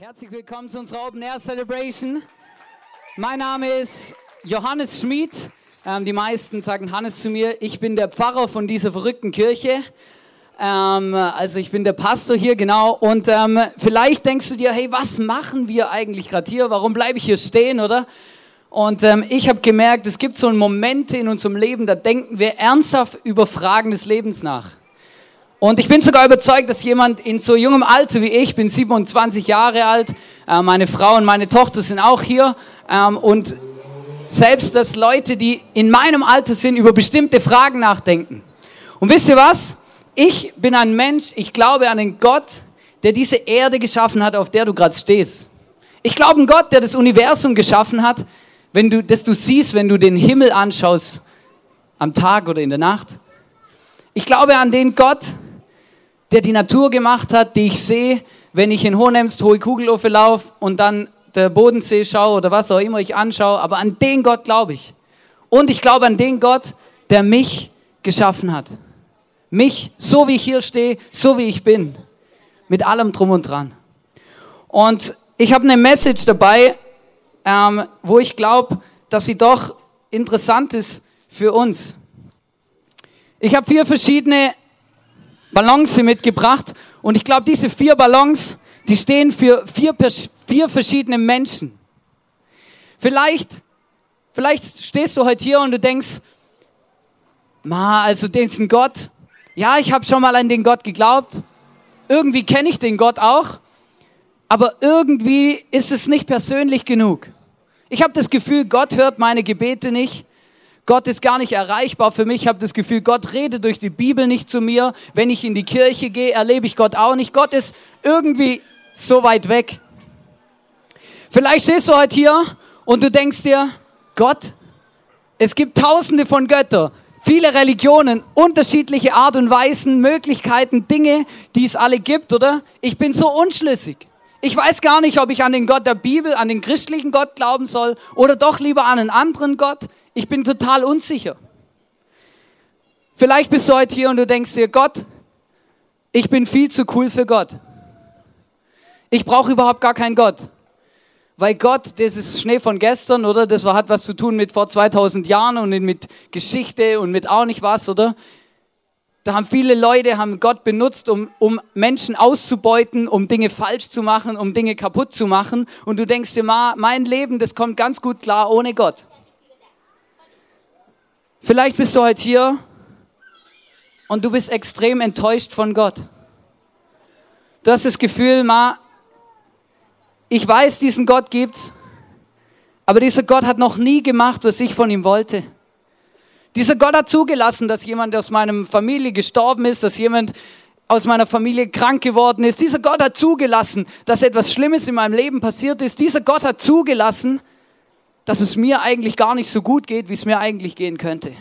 Herzlich willkommen zu unserer Open Air Celebration. Mein Name ist Johannes Schmid. Ähm, die meisten sagen Hannes zu mir. Ich bin der Pfarrer von dieser verrückten Kirche. Ähm, also ich bin der Pastor hier, genau. Und ähm, vielleicht denkst du dir, hey, was machen wir eigentlich gerade hier? Warum bleibe ich hier stehen, oder? Und ähm, ich habe gemerkt, es gibt so Momente in unserem Leben, da denken wir ernsthaft über Fragen des Lebens nach. Und ich bin sogar überzeugt, dass jemand in so jungem Alter wie ich, bin 27 Jahre alt, äh, meine Frau und meine Tochter sind auch hier, ähm, und selbst, dass Leute, die in meinem Alter sind, über bestimmte Fragen nachdenken. Und wisst ihr was? Ich bin ein Mensch, ich glaube an den Gott, der diese Erde geschaffen hat, auf der du gerade stehst. Ich glaube an Gott, der das Universum geschaffen hat, wenn du, das du siehst, wenn du den Himmel anschaust, am Tag oder in der Nacht. Ich glaube an den Gott, der die Natur gemacht hat, die ich sehe, wenn ich in Hohenems Hohe Kugelofe laufe und dann der Bodensee schaue oder was auch immer ich anschaue. Aber an den Gott glaube ich. Und ich glaube an den Gott, der mich geschaffen hat. Mich, so wie ich hier stehe, so wie ich bin. Mit allem drum und dran. Und ich habe eine Message dabei, ähm, wo ich glaube, dass sie doch interessant ist für uns. Ich habe vier verschiedene Ballons hier mitgebracht und ich glaube, diese vier Ballons, die stehen für vier, vier verschiedene Menschen. Vielleicht, vielleicht stehst du heute hier und du denkst, ma, also diesen Gott, ja, ich habe schon mal an den Gott geglaubt, irgendwie kenne ich den Gott auch, aber irgendwie ist es nicht persönlich genug. Ich habe das Gefühl, Gott hört meine Gebete nicht. Gott ist gar nicht erreichbar für mich. Ich habe das Gefühl, Gott redet durch die Bibel nicht zu mir. Wenn ich in die Kirche gehe, erlebe ich Gott auch nicht. Gott ist irgendwie so weit weg. Vielleicht stehst du heute hier und du denkst dir, Gott, es gibt tausende von Göttern, viele Religionen, unterschiedliche Art und Weisen, Möglichkeiten, Dinge, die es alle gibt, oder? Ich bin so unschlüssig. Ich weiß gar nicht, ob ich an den Gott der Bibel, an den christlichen Gott glauben soll oder doch lieber an einen anderen Gott. Ich bin total unsicher. Vielleicht bist du heute hier und du denkst dir, Gott, ich bin viel zu cool für Gott. Ich brauche überhaupt gar keinen Gott. Weil Gott, das ist Schnee von gestern, oder? Das hat was zu tun mit vor 2000 Jahren und mit Geschichte und mit auch nicht was, oder? Da haben viele Leute haben Gott benutzt, um, um Menschen auszubeuten, um Dinge falsch zu machen, um Dinge kaputt zu machen. Und du denkst dir, mein Leben, das kommt ganz gut klar ohne Gott. Vielleicht bist du heute hier und du bist extrem enttäuscht von Gott. Du hast das Gefühl, ma, ich weiß, diesen Gott gibt's, aber dieser Gott hat noch nie gemacht, was ich von ihm wollte. Dieser Gott hat zugelassen, dass jemand aus meiner Familie gestorben ist, dass jemand aus meiner Familie krank geworden ist. Dieser Gott hat zugelassen, dass etwas Schlimmes in meinem Leben passiert ist. Dieser Gott hat zugelassen, dass es mir eigentlich gar nicht so gut geht, wie es mir eigentlich gehen könnte.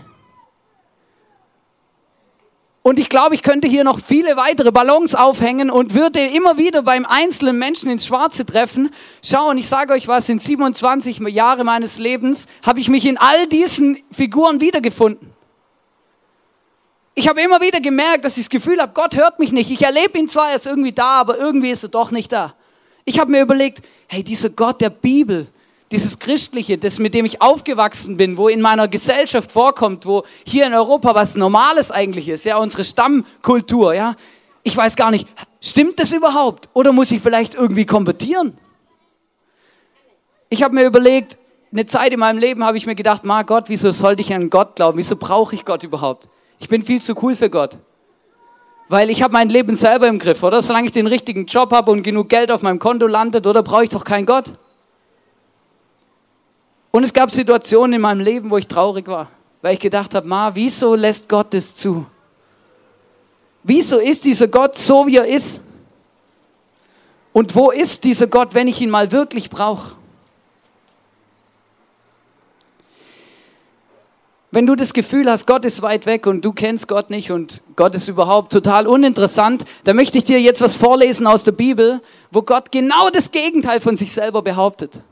Und ich glaube, ich könnte hier noch viele weitere Ballons aufhängen und würde immer wieder beim einzelnen Menschen ins Schwarze treffen. Schauen, ich sage euch was, in 27 Jahren meines Lebens habe ich mich in all diesen Figuren wiedergefunden. Ich habe immer wieder gemerkt, dass ich das Gefühl habe, Gott hört mich nicht. Ich erlebe ihn zwar, er ist irgendwie da, aber irgendwie ist er doch nicht da. Ich habe mir überlegt, hey, dieser Gott der Bibel, dieses Christliche, das mit dem ich aufgewachsen bin, wo in meiner Gesellschaft vorkommt, wo hier in Europa was Normales eigentlich ist, ja, unsere Stammkultur, ja. Ich weiß gar nicht, stimmt das überhaupt? Oder muss ich vielleicht irgendwie konvertieren? Ich habe mir überlegt, eine Zeit in meinem Leben habe ich mir gedacht, ma Gott, wieso sollte ich an Gott glauben? Wieso brauche ich Gott überhaupt? Ich bin viel zu cool für Gott. Weil ich habe mein Leben selber im Griff, oder? Solange ich den richtigen Job habe und genug Geld auf meinem Konto landet, oder brauche ich doch keinen Gott. Und es gab Situationen in meinem Leben, wo ich traurig war, weil ich gedacht habe, Ma, wieso lässt Gott es zu? Wieso ist dieser Gott so, wie er ist? Und wo ist dieser Gott, wenn ich ihn mal wirklich brauche? Wenn du das Gefühl hast, Gott ist weit weg und du kennst Gott nicht und Gott ist überhaupt total uninteressant, dann möchte ich dir jetzt was vorlesen aus der Bibel, wo Gott genau das Gegenteil von sich selber behauptet.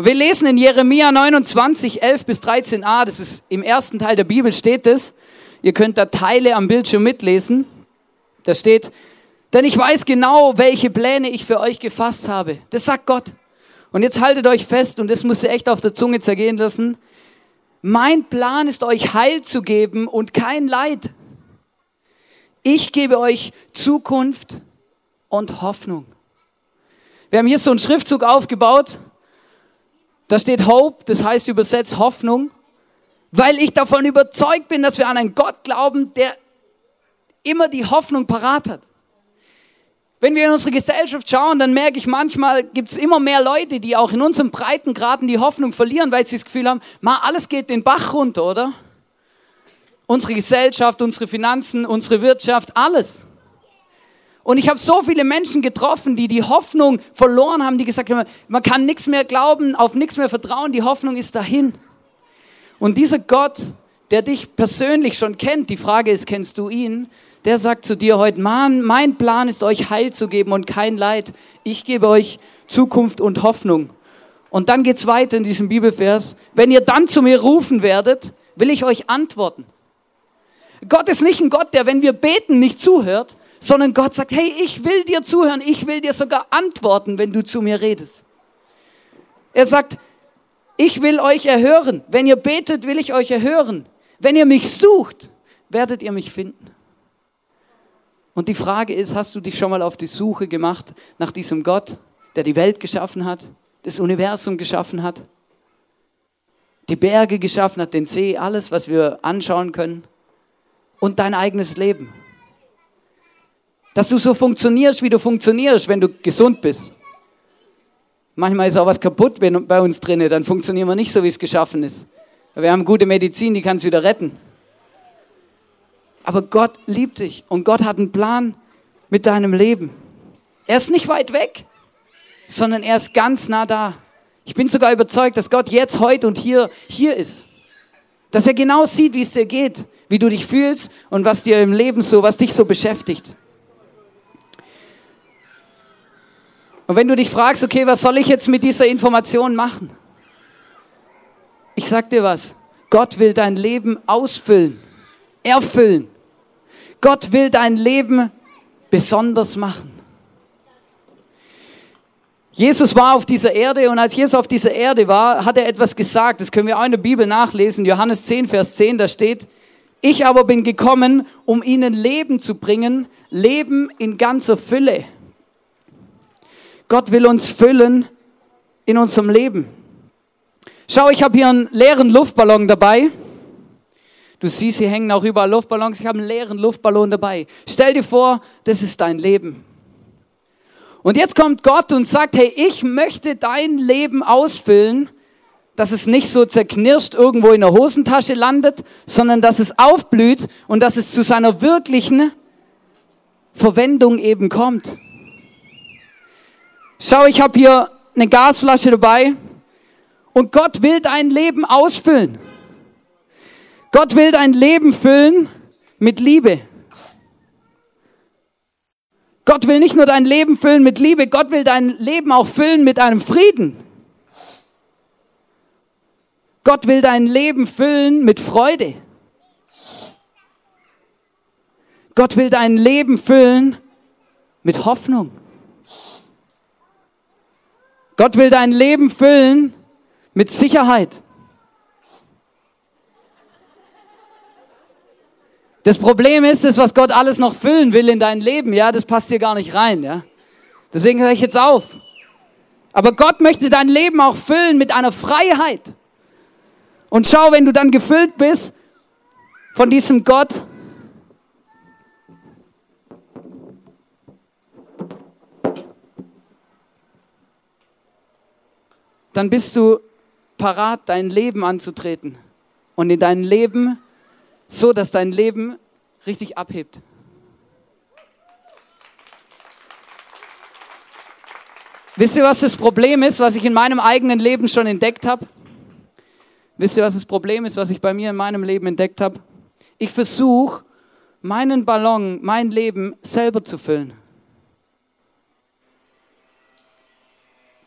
Wir lesen in Jeremia 29, 11 bis 13a, das ist im ersten Teil der Bibel steht es. Ihr könnt da Teile am Bildschirm mitlesen. Da steht, Denn ich weiß genau, welche Pläne ich für euch gefasst habe. Das sagt Gott. Und jetzt haltet euch fest, und das musst ihr echt auf der Zunge zergehen lassen. Mein Plan ist euch Heil zu geben und kein Leid. Ich gebe euch Zukunft und Hoffnung. Wir haben hier so einen Schriftzug aufgebaut. Da steht Hope, das heißt übersetzt Hoffnung, weil ich davon überzeugt bin, dass wir an einen Gott glauben, der immer die Hoffnung parat hat. Wenn wir in unsere Gesellschaft schauen, dann merke ich manchmal, gibt es immer mehr Leute, die auch in unserem Breitengraden die Hoffnung verlieren, weil sie das Gefühl haben, ma, alles geht den Bach runter, oder? Unsere Gesellschaft, unsere Finanzen, unsere Wirtschaft, alles. Und ich habe so viele Menschen getroffen, die die Hoffnung verloren haben, die gesagt haben, man kann nichts mehr glauben, auf nichts mehr vertrauen, die Hoffnung ist dahin. Und dieser Gott, der dich persönlich schon kennt, die Frage ist, kennst du ihn? der sagt zu dir heute, Mann, mein Plan ist euch Heil zu geben und kein Leid. Ich gebe euch Zukunft und Hoffnung. Und dann geht's weiter in diesem Bibelvers. Wenn ihr dann zu mir rufen werdet, will ich euch antworten. Gott ist nicht ein Gott, der, wenn wir beten, nicht zuhört, sondern Gott sagt, hey, ich will dir zuhören, ich will dir sogar antworten, wenn du zu mir redest. Er sagt, ich will euch erhören. Wenn ihr betet, will ich euch erhören. Wenn ihr mich sucht, werdet ihr mich finden. Und die Frage ist, hast du dich schon mal auf die Suche gemacht nach diesem Gott, der die Welt geschaffen hat, das Universum geschaffen hat, die Berge geschaffen hat, den See, alles, was wir anschauen können und dein eigenes Leben? Dass du so funktionierst, wie du funktionierst, wenn du gesund bist. Manchmal ist auch was kaputt bei uns drin, dann funktionieren wir nicht so, wie es geschaffen ist. Wir haben gute Medizin, die kann es wieder retten. Aber Gott liebt dich und Gott hat einen Plan mit deinem Leben. Er ist nicht weit weg, sondern er ist ganz nah da. Ich bin sogar überzeugt, dass Gott jetzt, heute und hier, hier ist. Dass er genau sieht, wie es dir geht, wie du dich fühlst und was dir im Leben so, was dich so beschäftigt. Und wenn du dich fragst, okay, was soll ich jetzt mit dieser Information machen? Ich sag dir was. Gott will dein Leben ausfüllen, erfüllen. Gott will dein Leben besonders machen. Jesus war auf dieser Erde und als Jesus auf dieser Erde war, hat er etwas gesagt. Das können wir auch in der Bibel nachlesen. Johannes 10, Vers 10, da steht, ich aber bin gekommen, um ihnen Leben zu bringen, Leben in ganzer Fülle. Gott will uns füllen in unserem Leben. Schau, ich habe hier einen leeren Luftballon dabei. Du siehst, hier hängen auch überall Luftballons. Ich habe einen leeren Luftballon dabei. Stell dir vor, das ist dein Leben. Und jetzt kommt Gott und sagt, hey, ich möchte dein Leben ausfüllen, dass es nicht so zerknirscht irgendwo in der Hosentasche landet, sondern dass es aufblüht und dass es zu seiner wirklichen Verwendung eben kommt. Schau, ich habe hier eine Gasflasche dabei und Gott will dein Leben ausfüllen. Gott will dein Leben füllen mit Liebe. Gott will nicht nur dein Leben füllen mit Liebe, Gott will dein Leben auch füllen mit einem Frieden. Gott will dein Leben füllen mit Freude. Gott will dein Leben füllen mit Hoffnung. Gott will dein Leben füllen mit Sicherheit. Das Problem ist, das, was Gott alles noch füllen will in dein Leben, ja, das passt hier gar nicht rein, ja. Deswegen höre ich jetzt auf. Aber Gott möchte dein Leben auch füllen mit einer Freiheit. Und schau, wenn du dann gefüllt bist von diesem Gott, dann bist du parat, dein Leben anzutreten und in dein Leben so dass dein Leben richtig abhebt. Wisst ihr, was das Problem ist, was ich in meinem eigenen Leben schon entdeckt habe? Wisst ihr, was das Problem ist, was ich bei mir in meinem Leben entdeckt habe? Ich versuche, meinen Ballon, mein Leben selber zu füllen.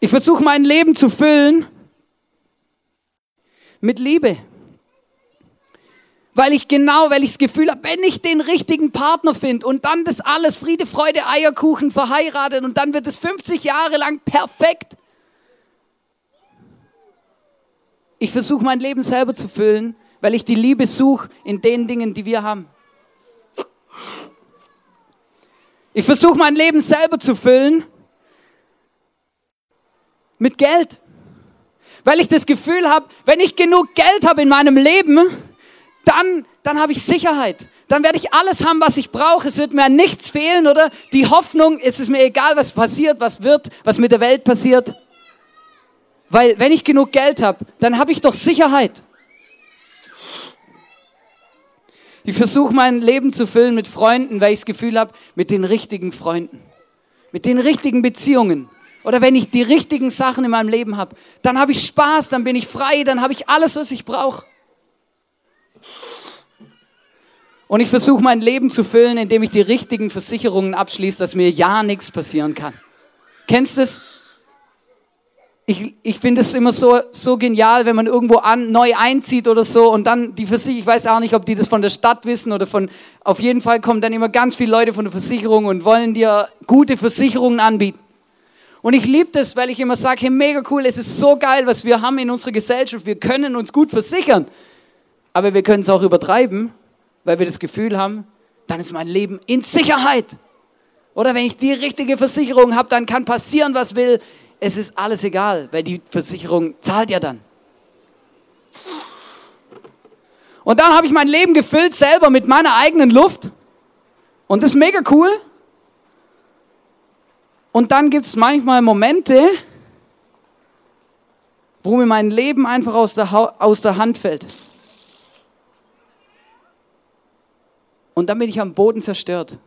Ich versuche, mein Leben zu füllen mit Liebe. Weil ich genau, weil ich das Gefühl habe, wenn ich den richtigen Partner finde und dann das alles Friede, Freude, Eierkuchen verheiratet und dann wird es 50 Jahre lang perfekt. Ich versuche mein Leben selber zu füllen, weil ich die Liebe suche in den Dingen, die wir haben. Ich versuche mein Leben selber zu füllen mit Geld. Weil ich das Gefühl habe, wenn ich genug Geld habe in meinem Leben, dann, dann habe ich Sicherheit. Dann werde ich alles haben, was ich brauche. Es wird mir nichts fehlen, oder? Die Hoffnung, es ist mir egal, was passiert, was wird, was mit der Welt passiert. Weil wenn ich genug Geld habe, dann habe ich doch Sicherheit. Ich versuche mein Leben zu füllen mit Freunden, weil ich das Gefühl habe, mit den richtigen Freunden, mit den richtigen Beziehungen. Oder wenn ich die richtigen Sachen in meinem Leben habe, dann habe ich Spaß, dann bin ich frei, dann habe ich alles, was ich brauche. Und ich versuche mein Leben zu füllen, indem ich die richtigen Versicherungen abschließe, dass mir ja nichts passieren kann. Kennst du es? ich, ich finde es immer so, so genial, wenn man irgendwo an, neu einzieht oder so und dann die Versicherung, ich weiß auch nicht, ob die das von der Stadt wissen oder von, auf jeden Fall kommen dann immer ganz viele Leute von der Versicherung und wollen dir gute Versicherungen anbieten. Und ich liebe das, weil ich immer sage, hey, mega cool, es ist so geil, was wir haben in unserer Gesellschaft. Wir können uns gut versichern, aber wir können es auch übertreiben, weil wir das Gefühl haben, dann ist mein Leben in Sicherheit. Oder wenn ich die richtige Versicherung habe, dann kann passieren, was will es ist alles egal, weil die Versicherung zahlt ja dann. Und dann habe ich mein Leben gefüllt selber mit meiner eigenen Luft. Und das ist mega cool. Und dann gibt es manchmal Momente, wo mir mein Leben einfach aus der, aus der Hand fällt. Und dann bin ich am Boden zerstört.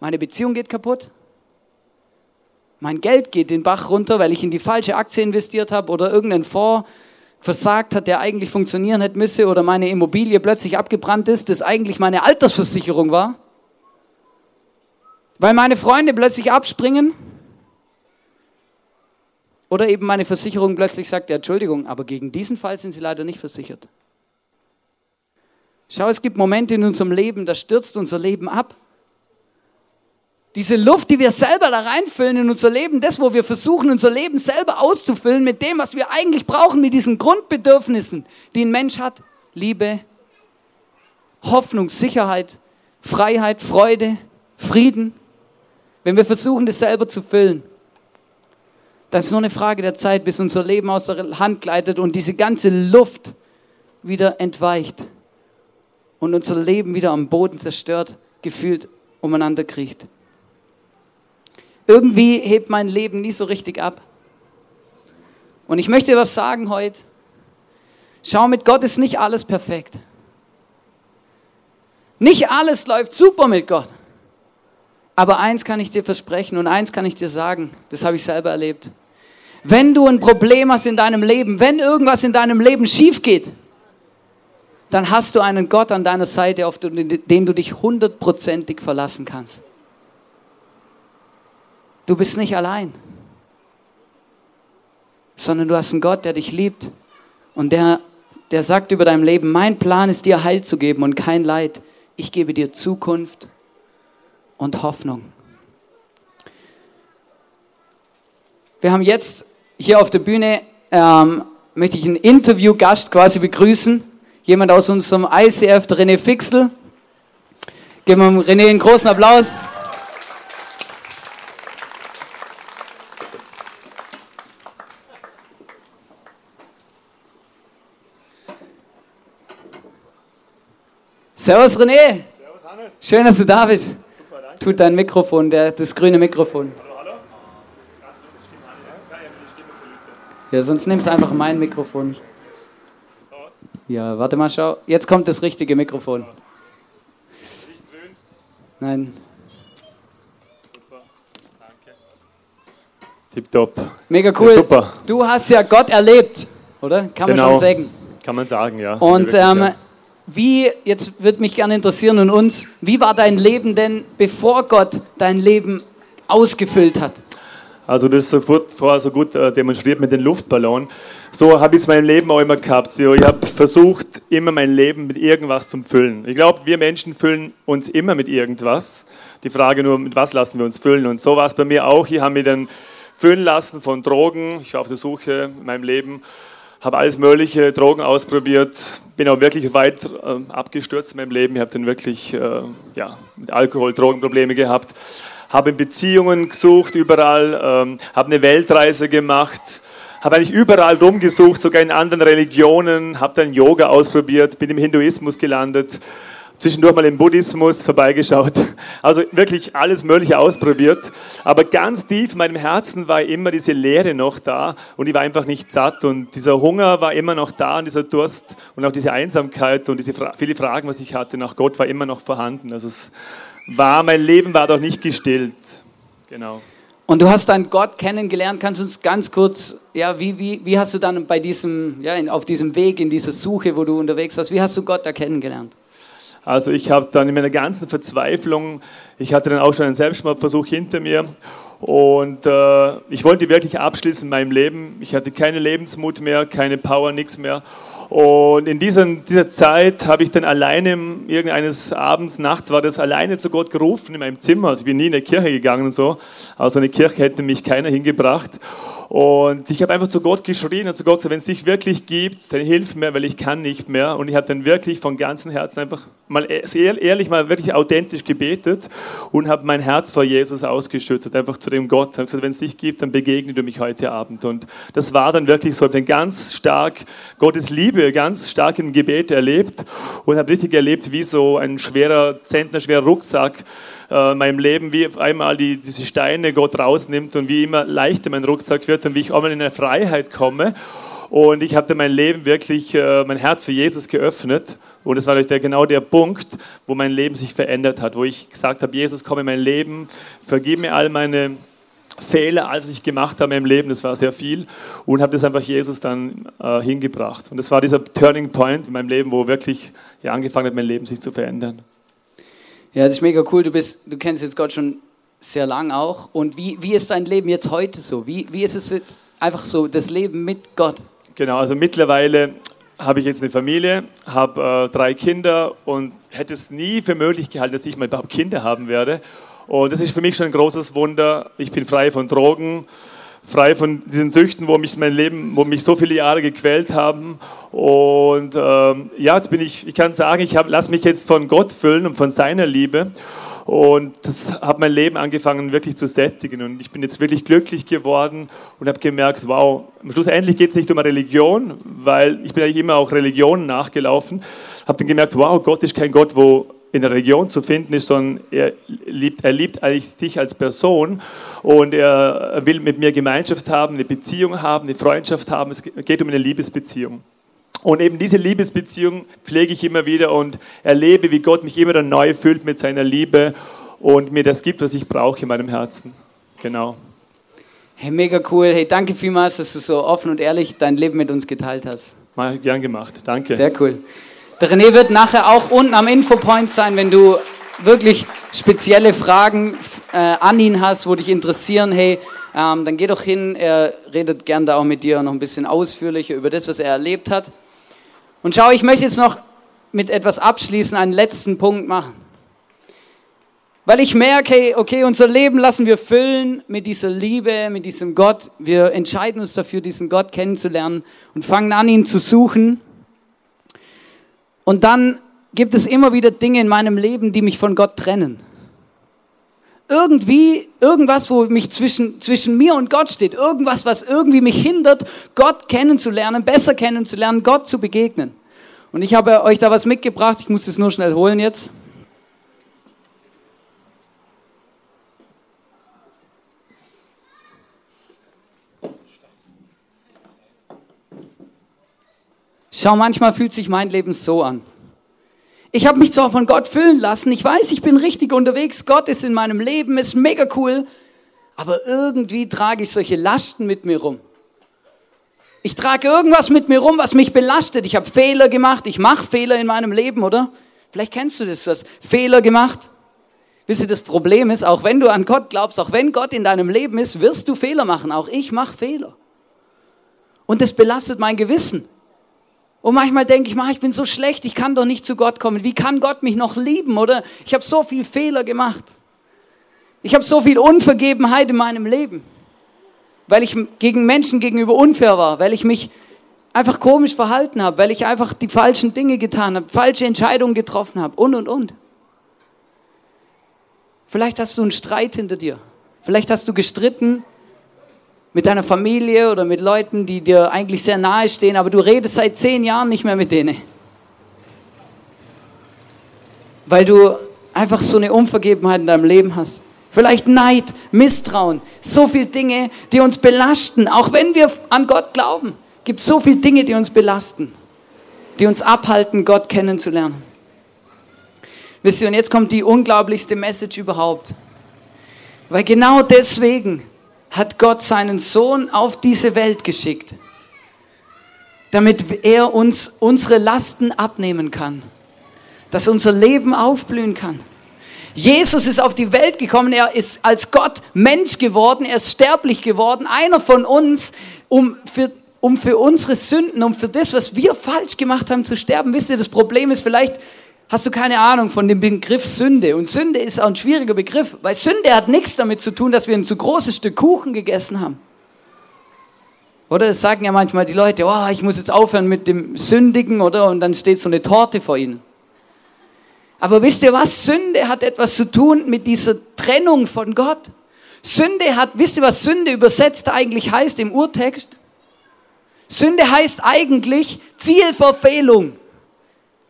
Meine Beziehung geht kaputt. Mein Geld geht den Bach runter, weil ich in die falsche Aktie investiert habe oder irgendein Fonds versagt hat, der eigentlich funktionieren hätte müsse oder meine Immobilie plötzlich abgebrannt ist, das eigentlich meine Altersversicherung war. Weil meine Freunde plötzlich abspringen oder eben meine Versicherung plötzlich sagt, ja, Entschuldigung, aber gegen diesen Fall sind Sie leider nicht versichert. Schau, es gibt Momente in unserem Leben, da stürzt unser Leben ab. Diese Luft, die wir selber da reinfüllen in unser Leben, das, wo wir versuchen, unser Leben selber auszufüllen mit dem, was wir eigentlich brauchen, mit diesen Grundbedürfnissen, die ein Mensch hat. Liebe, Hoffnung, Sicherheit, Freiheit, Freude, Frieden. Wenn wir versuchen, das selber zu füllen, das ist nur eine Frage der Zeit, bis unser Leben aus der Hand gleitet und diese ganze Luft wieder entweicht und unser Leben wieder am Boden zerstört, gefühlt umeinander kriecht. Irgendwie hebt mein Leben nie so richtig ab. Und ich möchte was sagen heute. Schau, mit Gott ist nicht alles perfekt. Nicht alles läuft super mit Gott. Aber eins kann ich dir versprechen und eins kann ich dir sagen, das habe ich selber erlebt. Wenn du ein Problem hast in deinem Leben, wenn irgendwas in deinem Leben schief geht, dann hast du einen Gott an deiner Seite, auf den du dich hundertprozentig verlassen kannst. Du bist nicht allein, sondern du hast einen Gott, der dich liebt und der, der sagt über dein Leben, mein Plan ist dir Heil zu geben und kein Leid. Ich gebe dir Zukunft und Hoffnung. Wir haben jetzt hier auf der Bühne, ähm, möchte ich einen Interviewgast quasi begrüßen. Jemand aus unserem ICF, der René Fixel. Geben wir René einen großen Applaus. Servus René. Servus Hannes. Schön, dass du da bist. Tut dein Mikrofon, der, das grüne Mikrofon. Ja, sonst nimmst du einfach mein Mikrofon. Ja, warte mal, schau. Jetzt kommt das richtige Mikrofon. Nein. Super, danke. Tipptopp. Mega cool. Ja, super. Du hast ja Gott erlebt, oder? Kann man genau. schon sagen. Kann man sagen, ja. Und ähm, wie, jetzt würde mich gerne interessieren und uns, wie war dein Leben denn, bevor Gott dein Leben ausgefüllt hat? Also das ist vorher so gut äh, demonstriert mit den Luftballon. So habe ich es mein Leben auch immer gehabt. Ich habe versucht, immer mein Leben mit irgendwas zu füllen. Ich glaube, wir Menschen füllen uns immer mit irgendwas. Die Frage nur, mit was lassen wir uns füllen? Und so war es bei mir auch. Ich habe mich dann füllen lassen von Drogen. Ich war auf der Suche in meinem Leben, habe alles mögliche Drogen ausprobiert, bin auch wirklich weit äh, abgestürzt in meinem Leben. Ich habe dann wirklich äh, ja, mit Alkohol, Drogenprobleme gehabt habe Beziehungen gesucht überall, ähm, habe eine Weltreise gemacht, habe eigentlich überall rumgesucht, sogar in anderen Religionen, habe dann Yoga ausprobiert, bin im Hinduismus gelandet, zwischendurch mal im Buddhismus vorbeigeschaut. Also wirklich alles Mögliche ausprobiert. Aber ganz tief in meinem Herzen war immer diese Leere noch da und ich war einfach nicht satt. Und dieser Hunger war immer noch da und dieser Durst und auch diese Einsamkeit und diese viele Fragen, was ich hatte nach Gott, war immer noch vorhanden. Also es war, mein Leben war doch nicht gestillt. Genau. Und du hast dann Gott kennengelernt. Kannst du uns ganz kurz, ja, wie, wie, wie hast du dann bei diesem, ja, auf diesem Weg, in dieser Suche, wo du unterwegs warst, wie hast du Gott da kennengelernt? Also ich habe dann in meiner ganzen Verzweiflung, ich hatte dann auch schon einen Selbstmordversuch hinter mir und äh, ich wollte wirklich abschließen in meinem Leben. Ich hatte keinen Lebensmut mehr, keine Power, nichts mehr. Und in dieser, dieser Zeit habe ich dann alleine, irgendeines Abends, nachts war das alleine zu Gott gerufen in meinem Zimmer. Also ich bin nie in eine Kirche gegangen und so. Also eine Kirche hätte mich keiner hingebracht. Und ich habe einfach zu Gott geschrien und zu Gott gesagt, wenn es dich wirklich gibt, dann hilf mir, weil ich kann nicht mehr. Und ich habe dann wirklich von ganzem Herzen einfach mal ehrlich, mal wirklich authentisch gebetet und habe mein Herz vor Jesus ausgeschüttet, einfach zu dem Gott. Ich habe gesagt, wenn es dich gibt, dann begegne du mich heute Abend. Und das war dann wirklich so. Ich habe dann ganz stark Gottes Liebe ganz stark im Gebet erlebt und habe richtig erlebt, wie so ein schwerer, zentnerschwerer Rucksack äh, in meinem Leben, wie einmal die, diese Steine Gott rausnimmt und wie immer leichter mein Rucksack wird und wie ich auch mal in eine Freiheit komme. Und ich habe dann mein Leben wirklich, äh, mein Herz für Jesus geöffnet. Und das war der, genau der Punkt, wo mein Leben sich verändert hat, wo ich gesagt habe, Jesus, komm in mein Leben, vergib mir all meine Fehler, als ich gemacht habe im Leben, das war sehr viel, und habe das einfach Jesus dann äh, hingebracht. Und das war dieser Turning Point in meinem Leben, wo wirklich ja, angefangen hat, mein Leben sich zu verändern. Ja, das ist mega cool. Du, bist, du kennst jetzt Gott schon sehr lang auch. Und wie, wie ist dein Leben jetzt heute so? Wie, wie ist es jetzt einfach so, das Leben mit Gott? Genau, also mittlerweile habe ich jetzt eine Familie, habe äh, drei Kinder und hätte es nie für möglich gehalten, dass ich mal überhaupt Kinder haben werde. Und das ist für mich schon ein großes Wunder. Ich bin frei von Drogen, frei von diesen Süchten, wo mich mein Leben, wo mich so viele Jahre gequält haben. Und ähm, ja, jetzt bin ich, ich kann sagen, ich lasse mich jetzt von Gott füllen und von seiner Liebe. Und das hat mein Leben angefangen wirklich zu sättigen. Und ich bin jetzt wirklich glücklich geworden und habe gemerkt, wow, schlussendlich geht es nicht um Religion, weil ich bin eigentlich immer auch Religionen nachgelaufen. Habe dann gemerkt, wow, Gott ist kein Gott, wo in der Region zu finden ist, sondern er liebt, er liebt eigentlich dich als Person und er will mit mir Gemeinschaft haben, eine Beziehung haben, eine Freundschaft haben. Es geht um eine Liebesbeziehung. Und eben diese Liebesbeziehung pflege ich immer wieder und erlebe, wie Gott mich immer dann neu füllt mit seiner Liebe und mir das gibt, was ich brauche in meinem Herzen. Genau. Hey, mega cool. Hey, danke vielmals, dass du so offen und ehrlich dein Leben mit uns geteilt hast. Mal gern gemacht. Danke. Sehr cool. Der René wird nachher auch unten am Infopoint sein, wenn du wirklich spezielle Fragen äh, an ihn hast, wo dich interessieren, hey, ähm, dann geh doch hin. Er redet gern da auch mit dir noch ein bisschen ausführlicher über das, was er erlebt hat. Und schau, ich möchte jetzt noch mit etwas abschließen, einen letzten Punkt machen. Weil ich merke, hey, okay, unser Leben lassen wir füllen mit dieser Liebe, mit diesem Gott. Wir entscheiden uns dafür, diesen Gott kennenzulernen und fangen an, ihn zu suchen. Und dann gibt es immer wieder Dinge in meinem Leben, die mich von Gott trennen. Irgendwie, irgendwas, wo mich zwischen, zwischen mir und Gott steht. Irgendwas, was irgendwie mich hindert, Gott kennenzulernen, besser kennenzulernen, Gott zu begegnen. Und ich habe euch da was mitgebracht. Ich muss es nur schnell holen jetzt. Schau, manchmal fühlt sich mein Leben so an. Ich habe mich zwar von Gott füllen lassen, ich weiß, ich bin richtig unterwegs, Gott ist in meinem Leben, ist mega cool, aber irgendwie trage ich solche Lasten mit mir rum. Ich trage irgendwas mit mir rum, was mich belastet. Ich habe Fehler gemacht, ich mache Fehler in meinem Leben, oder? Vielleicht kennst du das, du hast Fehler gemacht. Wisst ihr, das Problem ist, auch wenn du an Gott glaubst, auch wenn Gott in deinem Leben ist, wirst du Fehler machen. Auch ich mache Fehler. Und das belastet mein Gewissen. Und manchmal denke ich, ich bin so schlecht, ich kann doch nicht zu Gott kommen. Wie kann Gott mich noch lieben? Oder ich habe so viel Fehler gemacht. Ich habe so viel Unvergebenheit in meinem Leben, weil ich gegen Menschen gegenüber unfair war, weil ich mich einfach komisch verhalten habe, weil ich einfach die falschen Dinge getan habe, falsche Entscheidungen getroffen habe und, und, und. Vielleicht hast du einen Streit hinter dir. Vielleicht hast du gestritten mit deiner Familie oder mit Leuten, die dir eigentlich sehr nahe stehen, aber du redest seit zehn Jahren nicht mehr mit denen. Weil du einfach so eine Unvergebenheit in deinem Leben hast. Vielleicht Neid, Misstrauen, so viele Dinge, die uns belasten. Auch wenn wir an Gott glauben, gibt es so viele Dinge, die uns belasten, die uns abhalten, Gott kennenzulernen. Wisst ihr, und jetzt kommt die unglaublichste Message überhaupt. Weil genau deswegen hat Gott seinen Sohn auf diese Welt geschickt, damit er uns unsere Lasten abnehmen kann, dass unser Leben aufblühen kann. Jesus ist auf die Welt gekommen, er ist als Gott Mensch geworden, er ist sterblich geworden, einer von uns, um für, um für unsere Sünden, um für das, was wir falsch gemacht haben, zu sterben. Wisst ihr, das Problem ist vielleicht, hast du keine Ahnung von dem Begriff Sünde. Und Sünde ist auch ein schwieriger Begriff, weil Sünde hat nichts damit zu tun, dass wir ein zu großes Stück Kuchen gegessen haben. Oder das sagen ja manchmal die Leute, oh, ich muss jetzt aufhören mit dem Sündigen, oder? Und dann steht so eine Torte vor ihnen. Aber wisst ihr was? Sünde hat etwas zu tun mit dieser Trennung von Gott. Sünde hat, wisst ihr was Sünde übersetzt eigentlich heißt im Urtext? Sünde heißt eigentlich Zielverfehlung.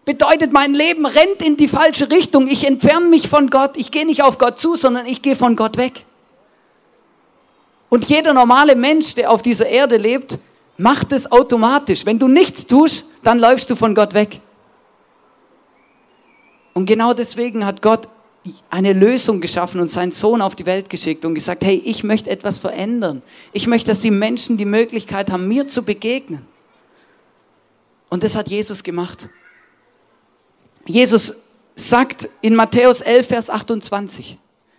Bedeutet, mein Leben rennt in die falsche Richtung. Ich entferne mich von Gott. Ich gehe nicht auf Gott zu, sondern ich gehe von Gott weg. Und jeder normale Mensch, der auf dieser Erde lebt, macht es automatisch. Wenn du nichts tust, dann läufst du von Gott weg. Und genau deswegen hat Gott eine Lösung geschaffen und seinen Sohn auf die Welt geschickt und gesagt, hey, ich möchte etwas verändern. Ich möchte, dass die Menschen die Möglichkeit haben, mir zu begegnen. Und das hat Jesus gemacht. Jesus sagt in Matthäus 11, Vers 28,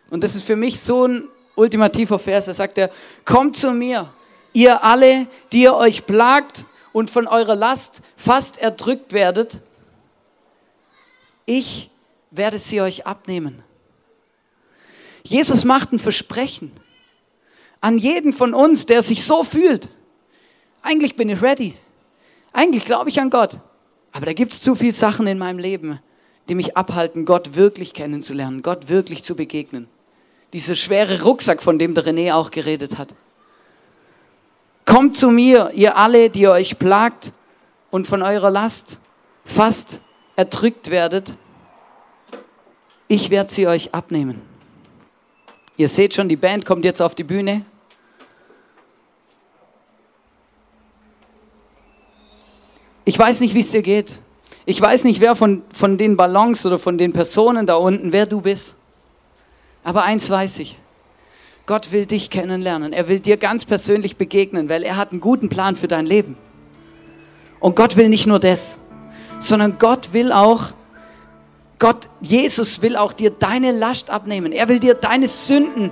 und das ist für mich so ein ultimativer Vers, da sagt er, kommt zu mir, ihr alle, die ihr euch plagt und von eurer Last fast erdrückt werdet, ich werde sie euch abnehmen. Jesus macht ein Versprechen an jeden von uns, der sich so fühlt. Eigentlich bin ich ready. Eigentlich glaube ich an Gott. Aber da gibt es zu viele Sachen in meinem Leben, die mich abhalten, Gott wirklich kennenzulernen, Gott wirklich zu begegnen. Dieser schwere Rucksack, von dem der René auch geredet hat. Kommt zu mir, ihr alle, die euch plagt und von eurer Last fast erdrückt werdet, ich werde sie euch abnehmen. Ihr seht schon, die Band kommt jetzt auf die Bühne. Ich weiß nicht, wie es dir geht. Ich weiß nicht, wer von, von den Ballons oder von den Personen da unten, wer du bist. Aber eins weiß ich. Gott will dich kennenlernen. Er will dir ganz persönlich begegnen, weil er hat einen guten Plan für dein Leben. Und Gott will nicht nur das sondern Gott will auch, Gott, Jesus will auch dir deine Last abnehmen. Er will dir deine Sünden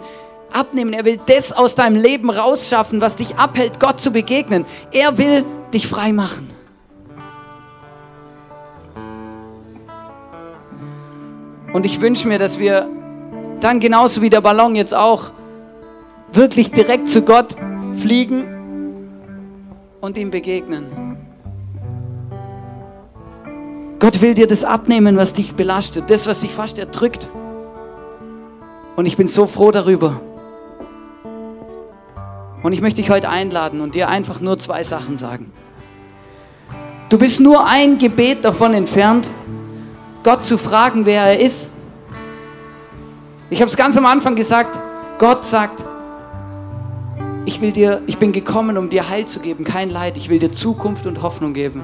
abnehmen. Er will das aus deinem Leben rausschaffen, was dich abhält, Gott zu begegnen. Er will dich frei machen. Und ich wünsche mir, dass wir dann genauso wie der Ballon jetzt auch wirklich direkt zu Gott fliegen und ihm begegnen. Gott will dir das abnehmen, was dich belastet, das, was dich fast erdrückt. Und ich bin so froh darüber. Und ich möchte dich heute einladen und dir einfach nur zwei Sachen sagen. Du bist nur ein Gebet davon entfernt, Gott zu fragen, wer er ist. Ich habe es ganz am Anfang gesagt, Gott sagt, ich will dir, ich bin gekommen, um dir Heil zu geben, kein Leid. Ich will dir Zukunft und Hoffnung geben.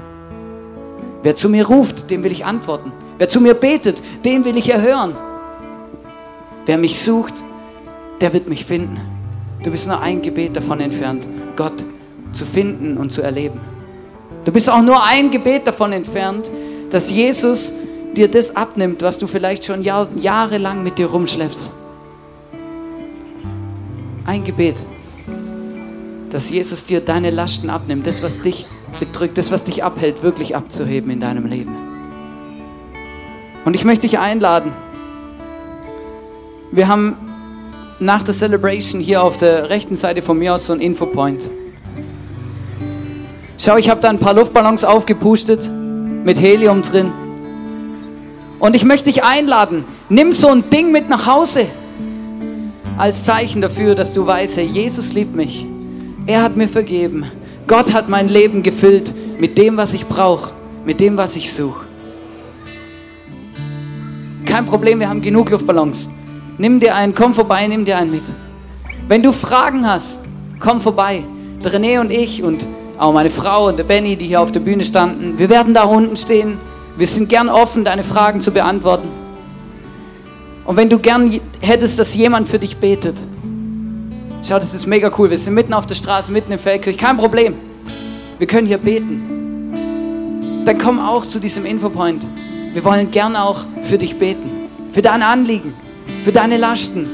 Wer zu mir ruft, dem will ich antworten. Wer zu mir betet, den will ich erhören. Wer mich sucht, der wird mich finden. Du bist nur ein Gebet davon entfernt, Gott zu finden und zu erleben. Du bist auch nur ein Gebet davon entfernt, dass Jesus dir das abnimmt, was du vielleicht schon Jahr, jahrelang mit dir rumschleppst. Ein Gebet, dass Jesus dir deine Lasten abnimmt, das, was dich bedrückt, das, was dich abhält, wirklich abzuheben in deinem Leben. Und ich möchte dich einladen. Wir haben nach der Celebration hier auf der rechten Seite von mir aus so ein Infopoint. Schau, ich habe da ein paar Luftballons aufgepustet mit Helium drin. Und ich möchte dich einladen, nimm so ein Ding mit nach Hause als Zeichen dafür, dass du weißt, Herr, Jesus liebt mich. Er hat mir vergeben. Gott hat mein Leben gefüllt mit dem, was ich brauche, mit dem, was ich suche. Kein Problem, wir haben genug Luftballons. Nimm dir einen, komm vorbei, nimm dir einen mit. Wenn du Fragen hast, komm vorbei. Der René und ich und auch meine Frau und der Benny, die hier auf der Bühne standen, wir werden da unten stehen. Wir sind gern offen, deine Fragen zu beantworten. Und wenn du gern hättest, dass jemand für dich betet, schau, das ist mega cool. Wir sind mitten auf der Straße, mitten im Feldkirch, kein Problem. Wir können hier beten. Dann komm auch zu diesem Infopoint. Wir wollen gern auch für dich beten, für deine Anliegen, für deine Lasten,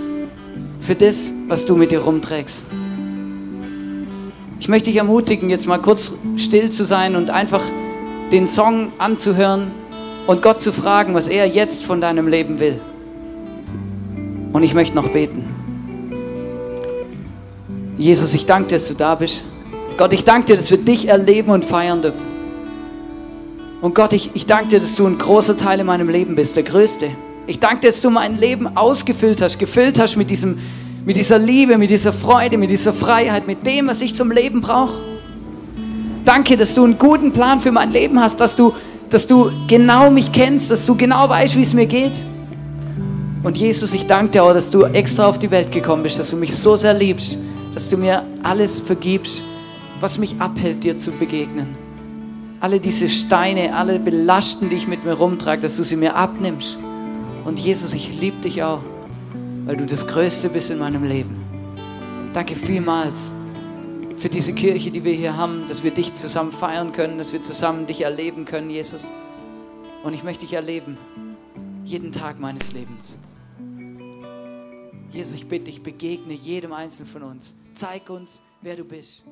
für das, was du mit dir rumträgst. Ich möchte dich ermutigen, jetzt mal kurz still zu sein und einfach den Song anzuhören und Gott zu fragen, was er jetzt von deinem Leben will. Und ich möchte noch beten. Jesus, ich danke dir, dass du da bist. Gott, ich danke dir, dass wir dich erleben und feiern dürfen. Und Gott, ich, ich danke dir, dass du ein großer Teil in meinem Leben bist, der größte. Ich danke dir, dass du mein Leben ausgefüllt hast, gefüllt hast mit, diesem, mit dieser Liebe, mit dieser Freude, mit dieser Freiheit, mit dem, was ich zum Leben brauche. Danke, dass du einen guten Plan für mein Leben hast, dass du, dass du genau mich kennst, dass du genau weißt, wie es mir geht. Und Jesus, ich danke dir auch, dass du extra auf die Welt gekommen bist, dass du mich so sehr liebst, dass du mir alles vergibst, was mich abhält, dir zu begegnen. Alle diese Steine, alle Belasten, die ich mit mir rumtrage, dass du sie mir abnimmst. Und Jesus, ich liebe dich auch, weil du das Größte bist in meinem Leben. Danke vielmals für diese Kirche, die wir hier haben, dass wir dich zusammen feiern können, dass wir zusammen dich erleben können, Jesus. Und ich möchte dich erleben, jeden Tag meines Lebens. Jesus, ich bitte dich, begegne jedem Einzelnen von uns. Zeig uns, wer du bist.